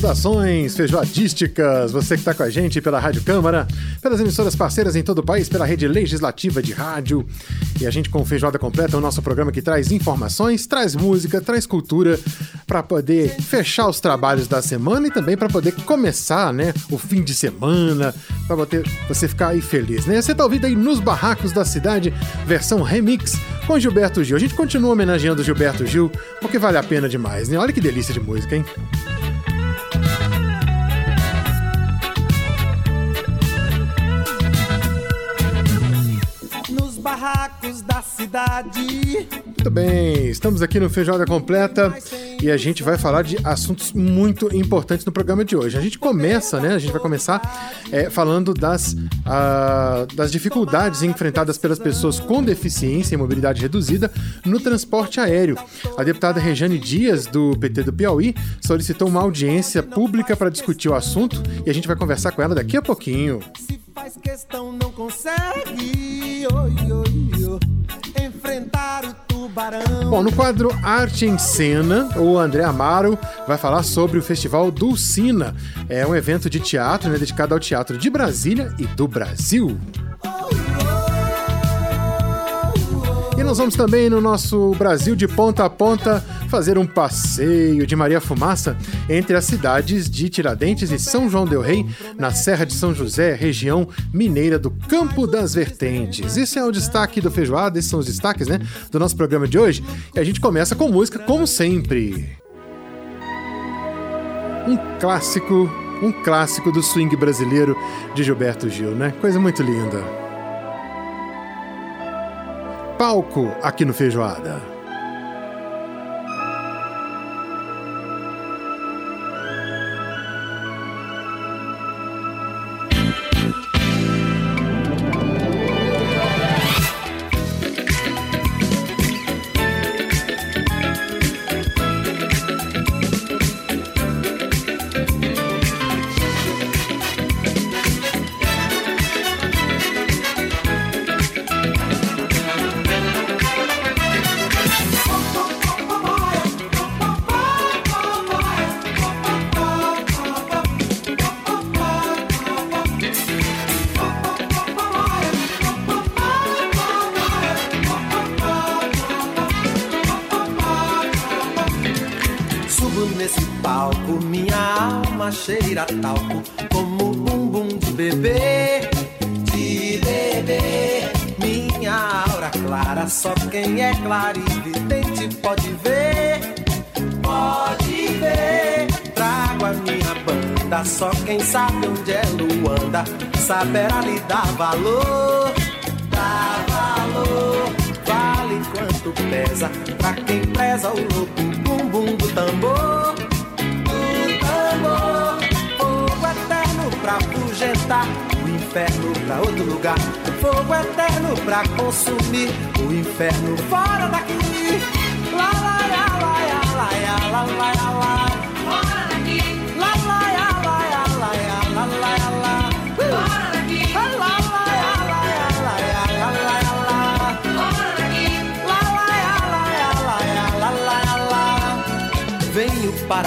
Saudações feijoadísticas! Você que está com a gente pela Rádio Câmara, pelas emissoras parceiras em todo o país, pela rede legislativa de rádio. E a gente com Feijoada Completa o nosso programa que traz informações, traz música, traz cultura para poder fechar os trabalhos da semana e também para poder começar, né, o fim de semana, para você ficar aí feliz, né? Você tá ouvindo aí nos barracos da cidade, versão remix com Gilberto Gil. A gente continua homenageando Gilberto Gil porque vale a pena demais, né? Olha que delícia de música, hein? Barracos da cidade. Muito bem, estamos aqui no Feijoada Completa e a gente vai falar de assuntos muito importantes no programa de hoje. A gente começa, né? A gente vai começar é, falando das, uh, das dificuldades enfrentadas pelas pessoas com deficiência e mobilidade reduzida no transporte aéreo. A deputada Rejane Dias, do PT do Piauí, solicitou uma audiência pública para discutir o assunto e a gente vai conversar com ela daqui a pouquinho. Se faz questão, não consegue. Oi, Bom, no quadro Arte em Cena, o André Amaro vai falar sobre o Festival Dulcina. É um evento de teatro né, dedicado ao teatro de Brasília e do Brasil. Nós vamos também no nosso Brasil de ponta a ponta fazer um passeio de Maria Fumaça entre as cidades de Tiradentes e São João del Rei, na Serra de São José, região mineira do Campo das Vertentes. Esse é o destaque do Feijoada, esses são os destaques, né, do nosso programa de hoje. E a gente começa com música, como sempre. Um clássico, um clássico do swing brasileiro de Gilberto Gil, né? Coisa muito linda palco aqui no Feijoada. Cheira talco como bumbum de bebê, de bebê. Minha aura clara, só quem é clarividente pode ver, pode ver. Trago a minha banda, só quem sabe onde é Luanda, saberá lhe dar valor, dar valor. Vale quanto pesa, pra quem preza o louco bumbum o inferno pra outro lugar. Fogo eterno pra consumir o inferno fora daqui. Lá, lá, lá, lá, lá, lá, lá,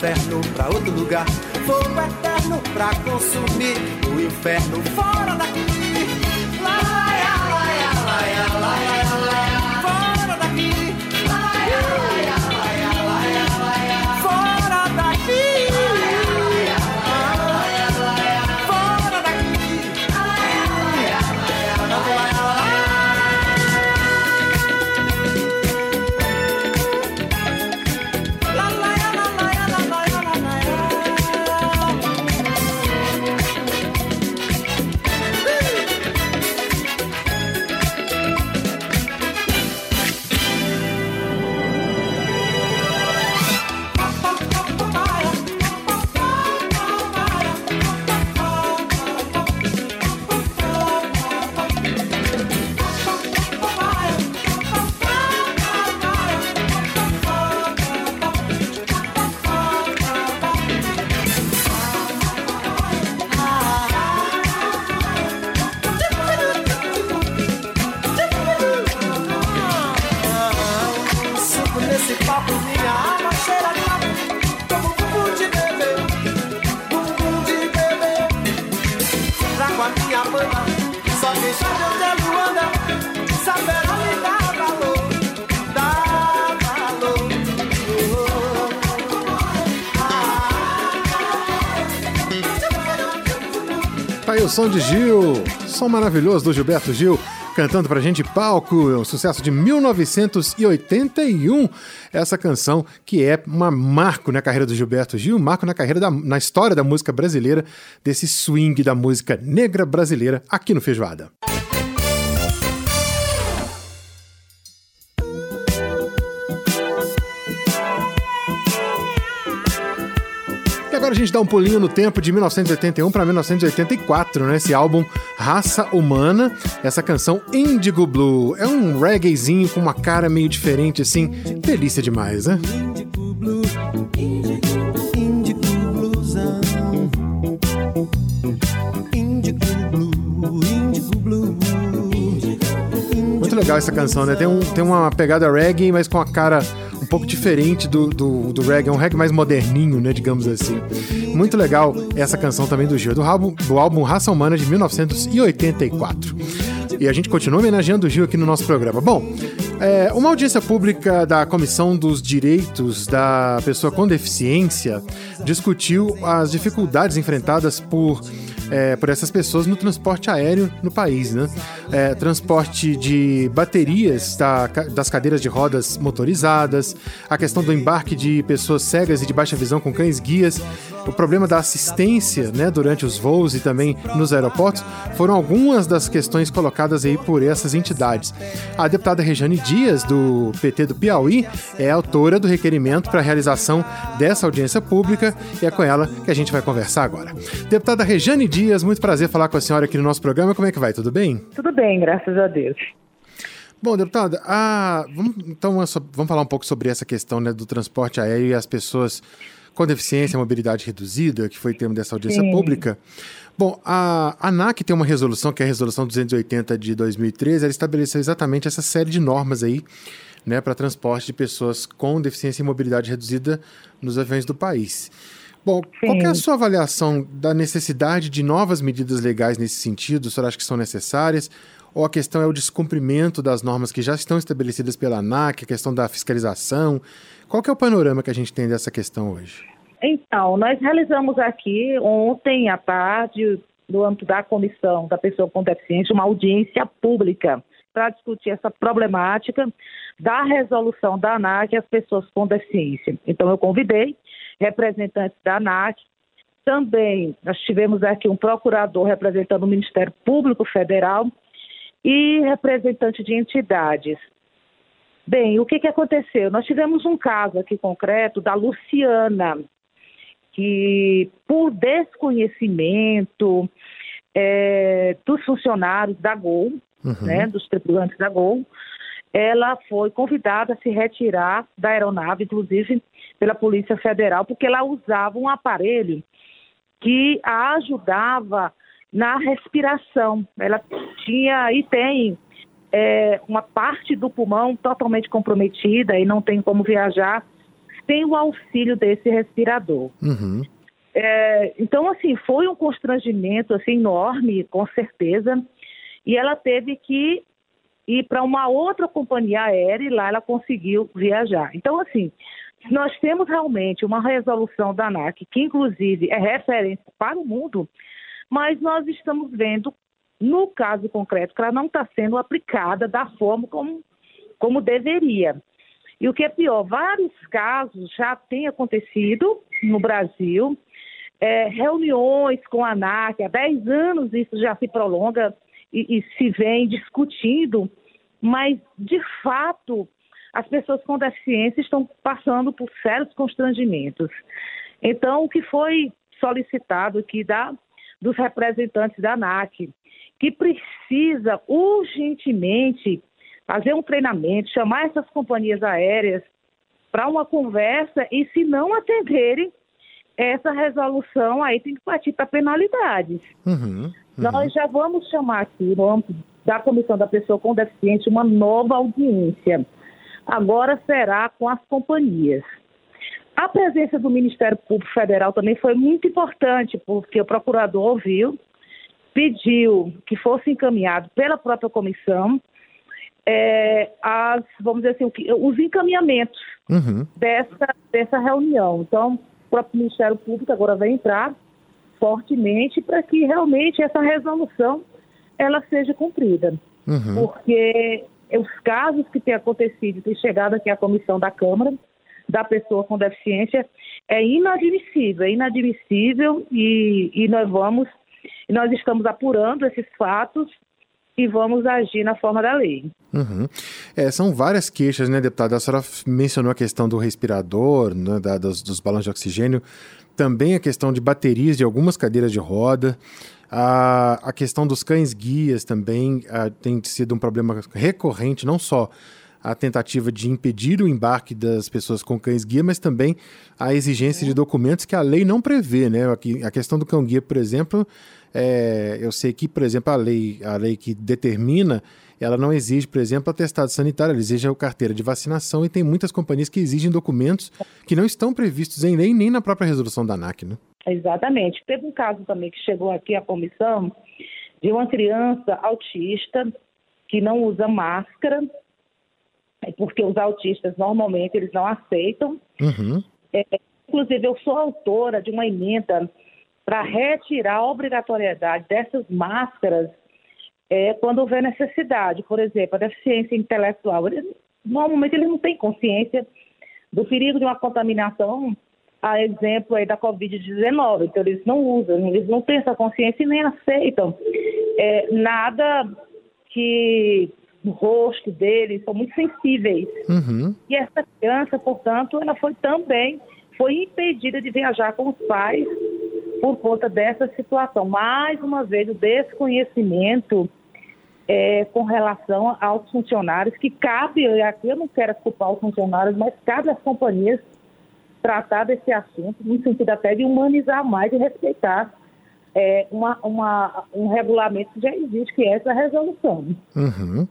Inferno pra outro lugar, fogo eterno pra consumir, o inferno fora daqui. Tá aí o som de Gil, som maravilhoso do Gilberto Gil, cantando pra gente palco, um sucesso de 1981. Essa canção que é uma marco na carreira do Gilberto Gil, marco na carreira da, na história da música brasileira, desse swing da música negra brasileira aqui no Feijoada. Agora a gente dá um pulinho no tempo de 1981 para 1984, né? Esse álbum Raça Humana, essa canção Indigo Blue. É um reggaezinho com uma cara meio diferente, assim. Delícia demais, né? Indigo Blue, Indigo, Indigo Bluesão. Indigo Blue, Indigo Blue. Muito legal essa canção, né? Tem, um, tem uma pegada reggae, mas com a cara pouco diferente do, do, do reggae. É um reggae mais moderninho, né? Digamos assim. Muito legal essa canção também do Gil, do álbum, do álbum Raça Humana de 1984. E a gente continua homenageando o Gil aqui no nosso programa. Bom, é, uma audiência pública da Comissão dos Direitos da Pessoa com Deficiência discutiu as dificuldades enfrentadas por é, por essas pessoas no transporte aéreo no país, né? É, transporte de baterias da- das cadeiras de rodas motorizadas, a questão do embarque de pessoas cegas e de baixa visão com cães guias, o problema da assistência, né, durante os voos e também nos aeroportos, foram algumas das questões colocadas aí por essas entidades. A deputada Rejane Dias, do PT do Piauí, é autora do requerimento para a realização dessa audiência pública e é com ela que a gente vai conversar agora. Deputada Rejane Dias, muito prazer falar com a senhora aqui no nosso programa. Como é que vai? Tudo bem? Tudo bem, graças a Deus. Bom, deputada, ah, vamos, então vamos falar um pouco sobre essa questão né, do transporte aéreo e as pessoas com deficiência, mobilidade reduzida, que foi tema dessa audiência Sim. pública. Bom, a ANAC tem uma resolução, que é a Resolução 280 de 2013, ela estabeleceu exatamente essa série de normas aí, né, para transporte de pessoas com deficiência e mobilidade reduzida nos aviões do país. Bom, qual que é a Sim. sua avaliação da necessidade de novas medidas legais nesse sentido? O senhor acha que são necessárias? Ou a questão é o descumprimento das normas que já estão estabelecidas pela ANAC, a questão da fiscalização? Qual é o panorama que a gente tem dessa questão hoje? Então, nós realizamos aqui ontem à tarde, no âmbito da comissão da pessoa com deficiência, uma audiência pública para discutir essa problemática da resolução da ANAC às pessoas com deficiência. Então, eu convidei representantes da ANAC. Também nós tivemos aqui um procurador representando o Ministério Público Federal e representante de entidades. Bem, o que, que aconteceu? Nós tivemos um caso aqui concreto da Luciana, que por desconhecimento eh, dos funcionários da Gol, Uhum. né, dos tripulantes da Gol, ela foi convidada a se retirar da aeronave, inclusive pela Polícia Federal, porque ela usava um aparelho que a ajudava na respiração. Ela tinha e tem é, uma parte do pulmão totalmente comprometida e não tem como viajar sem o auxílio desse respirador. Uhum. É, então, assim, foi um constrangimento assim, enorme, com certeza. E ela teve que ir para uma outra companhia aérea e lá ela conseguiu viajar. Então, assim, nós temos realmente uma resolução da ANAC, que inclusive é referência para o mundo, mas nós estamos vendo, no caso concreto, que ela não está sendo aplicada da forma como, como deveria. E o que é pior, vários casos já têm acontecido no Brasil, é, reuniões com a ANAC, há 10 anos isso já se prolonga e, e se vem discutindo, mas de fato as pessoas com deficiência estão passando por sérios constrangimentos. Então, o que foi solicitado aqui da, dos representantes da ANAC, que precisa urgentemente fazer um treinamento, chamar essas companhias aéreas para uma conversa e se não atenderem essa resolução, aí tem que partir para penalidades. Uhum. Uhum. Nós já vamos chamar aqui, no âmbito da Comissão da Pessoa com Deficiência, uma nova audiência. Agora será com as companhias. A presença do Ministério Público Federal também foi muito importante, porque o procurador ouviu pediu que fosse encaminhado pela própria comissão é, as, vamos dizer assim, os encaminhamentos uhum. dessa, dessa reunião. Então, o próprio Ministério Público agora vai entrar fortemente para que realmente essa resolução ela seja cumprida. Uhum. Porque os casos que têm acontecido, têm chegado aqui à comissão da Câmara, da pessoa com deficiência, é inadmissível, é inadmissível e, e nós vamos, nós estamos apurando esses fatos e vamos agir na forma da lei. Uhum. É, são várias queixas, né, deputada? A senhora mencionou a questão do respirador, né, da, dos, dos balões de oxigênio, também a questão de baterias de algumas cadeiras de roda. A, a questão dos cães-guias também a, tem sido um problema recorrente, não só a tentativa de impedir o embarque das pessoas com cães-guia, mas também a exigência de documentos que a lei não prevê, né? A questão do cão-guia, por exemplo, é, eu sei que, por exemplo, a lei, a lei que determina, ela não exige, por exemplo, atestado sanitário, ela exige a carteira de vacinação e tem muitas companhias que exigem documentos que não estão previstos em lei nem na própria resolução da ANAC, né? Exatamente. Teve um caso também que chegou aqui à comissão de uma criança autista que não usa máscara porque os autistas normalmente eles não aceitam. Uhum. É, inclusive, eu sou autora de uma emenda para retirar a obrigatoriedade dessas máscaras é, quando houver necessidade. Por exemplo, a deficiência intelectual. Eles, normalmente eles não têm consciência do perigo de uma contaminação, a exemplo aí da Covid-19. Então, eles não usam, eles não têm essa consciência e nem aceitam é, nada que no rosto deles, são muito sensíveis. Uhum. E essa criança, portanto, ela foi também foi impedida de viajar com os pais por conta dessa situação. Mais uma vez, o desconhecimento é, com relação aos funcionários, que cabe, aqui eu não quero culpar os funcionários, mas cabe às companhias tratar desse assunto, no sentido até de humanizar mais e respeitar é, uma, uma, um regulamento que já existe, que é essa resolução. Uhum.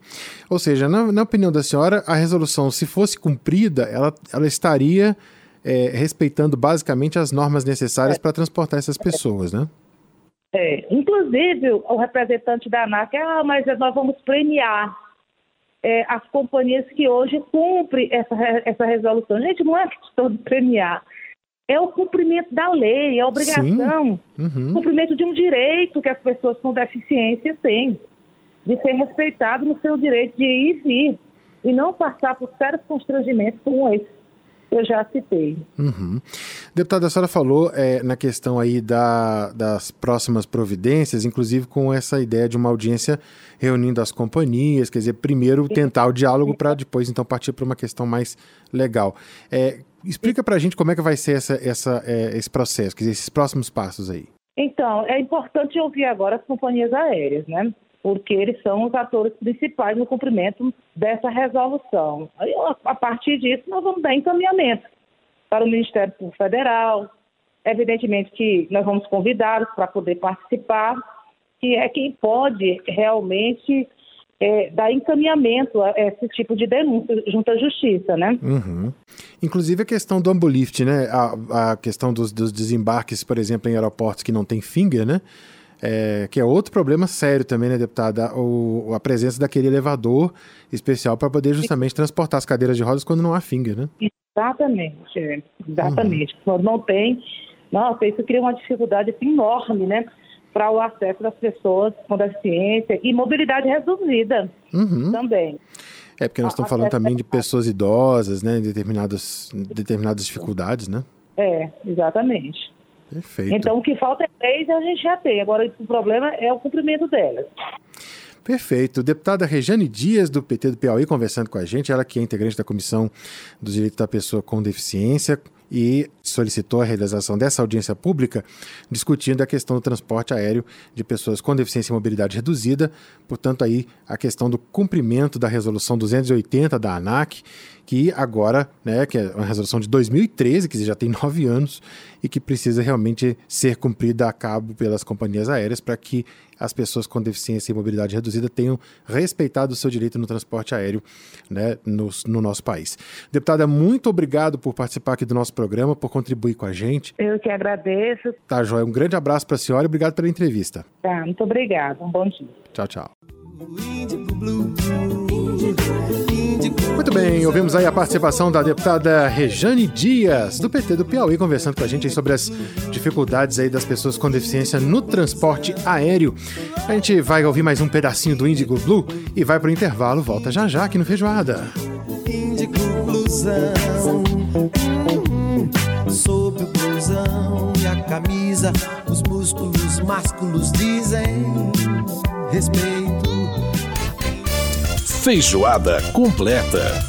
Ou seja, na, na, opinião da senhora, a resolução, se fosse cumprida, ela, ela estaria é, respeitando basicamente as normas necessárias é. para transportar essas pessoas, né? É, inclusive o representante da ANAC, ah, mas nós vamos premiar é, as companhias que hoje cumprem essa, essa resolução. Gente, não é questão de premiar, é o cumprimento da lei, é a obrigação, uhum. cumprimento de um direito que as pessoas com deficiência têm, de ser respeitado no seu direito de ir e vir, e não passar por sérios constrangimentos como esse que eu já citei. Uhum. Deputada, a senhora falou é, na questão aí da, das próximas providências, inclusive com essa ideia de uma audiência reunindo as companhias, quer dizer, primeiro tentar o diálogo para depois então partir para uma questão mais legal. É, Explica para a gente como é que vai ser essa, essa, é, esse processo, quer dizer, esses próximos passos aí. Então, é importante ouvir agora as companhias aéreas, né? Porque eles são os atores principais no cumprimento dessa resolução. A partir disso, nós vamos dar encaminhamento para o Ministério Público Federal. Evidentemente que nós vamos convidá-los para poder participar, que é quem pode realmente é, dar encaminhamento a esse tipo de denúncia junto à justiça, né? Uhum. Inclusive a questão do Ambolift, né? A, a questão dos, dos, desembarques, por exemplo, em aeroportos que não tem finger, né? É, que é outro problema sério também, né, deputada? O, a presença daquele elevador especial para poder justamente transportar as cadeiras de rodas quando não há finger, né? Exatamente, exatamente. Uhum. Quando não tem, nossa, isso cria uma dificuldade enorme, né? para o acesso das pessoas com deficiência e mobilidade reduzida uhum. também. É, porque nós estamos falando também de pessoas idosas, né, determinadas, determinadas dificuldades, né? É, exatamente. Perfeito. Então, o que falta é leis a gente já tem. Agora, o problema é o cumprimento delas. Perfeito. Deputada Rejane Dias, do PT do Piauí, conversando com a gente, ela que é integrante da Comissão dos Direitos da Pessoa com Deficiência e solicitou a realização dessa audiência pública discutindo a questão do transporte aéreo de pessoas com deficiência e mobilidade reduzida, portanto aí a questão do cumprimento da resolução 280 da ANAC, que agora, né, que é uma resolução de 2013, que já tem nove anos e que precisa realmente ser cumprida a cabo pelas companhias aéreas para que as pessoas com deficiência e mobilidade reduzida tenham respeitado o seu direito no transporte aéreo né, no, no nosso país. Deputada, muito obrigado por participar aqui do nosso programa, por contribuir com a gente. Eu que agradeço. Tá, Joia. Um grande abraço para a senhora e obrigado pela entrevista. Tá, muito obrigada. Um bom dia. Tchau, tchau. Muito bem, ouvimos aí a participação da deputada Rejane Dias, do PT do Piauí, conversando com a gente sobre as dificuldades aí das pessoas com deficiência no transporte aéreo. A gente vai ouvir mais um pedacinho do Índigo Blue e vai pro intervalo, volta já já aqui no Feijoada. Blusão, sob o blusão e a camisa, os músculos másculos dizem respeito Feijoada completa.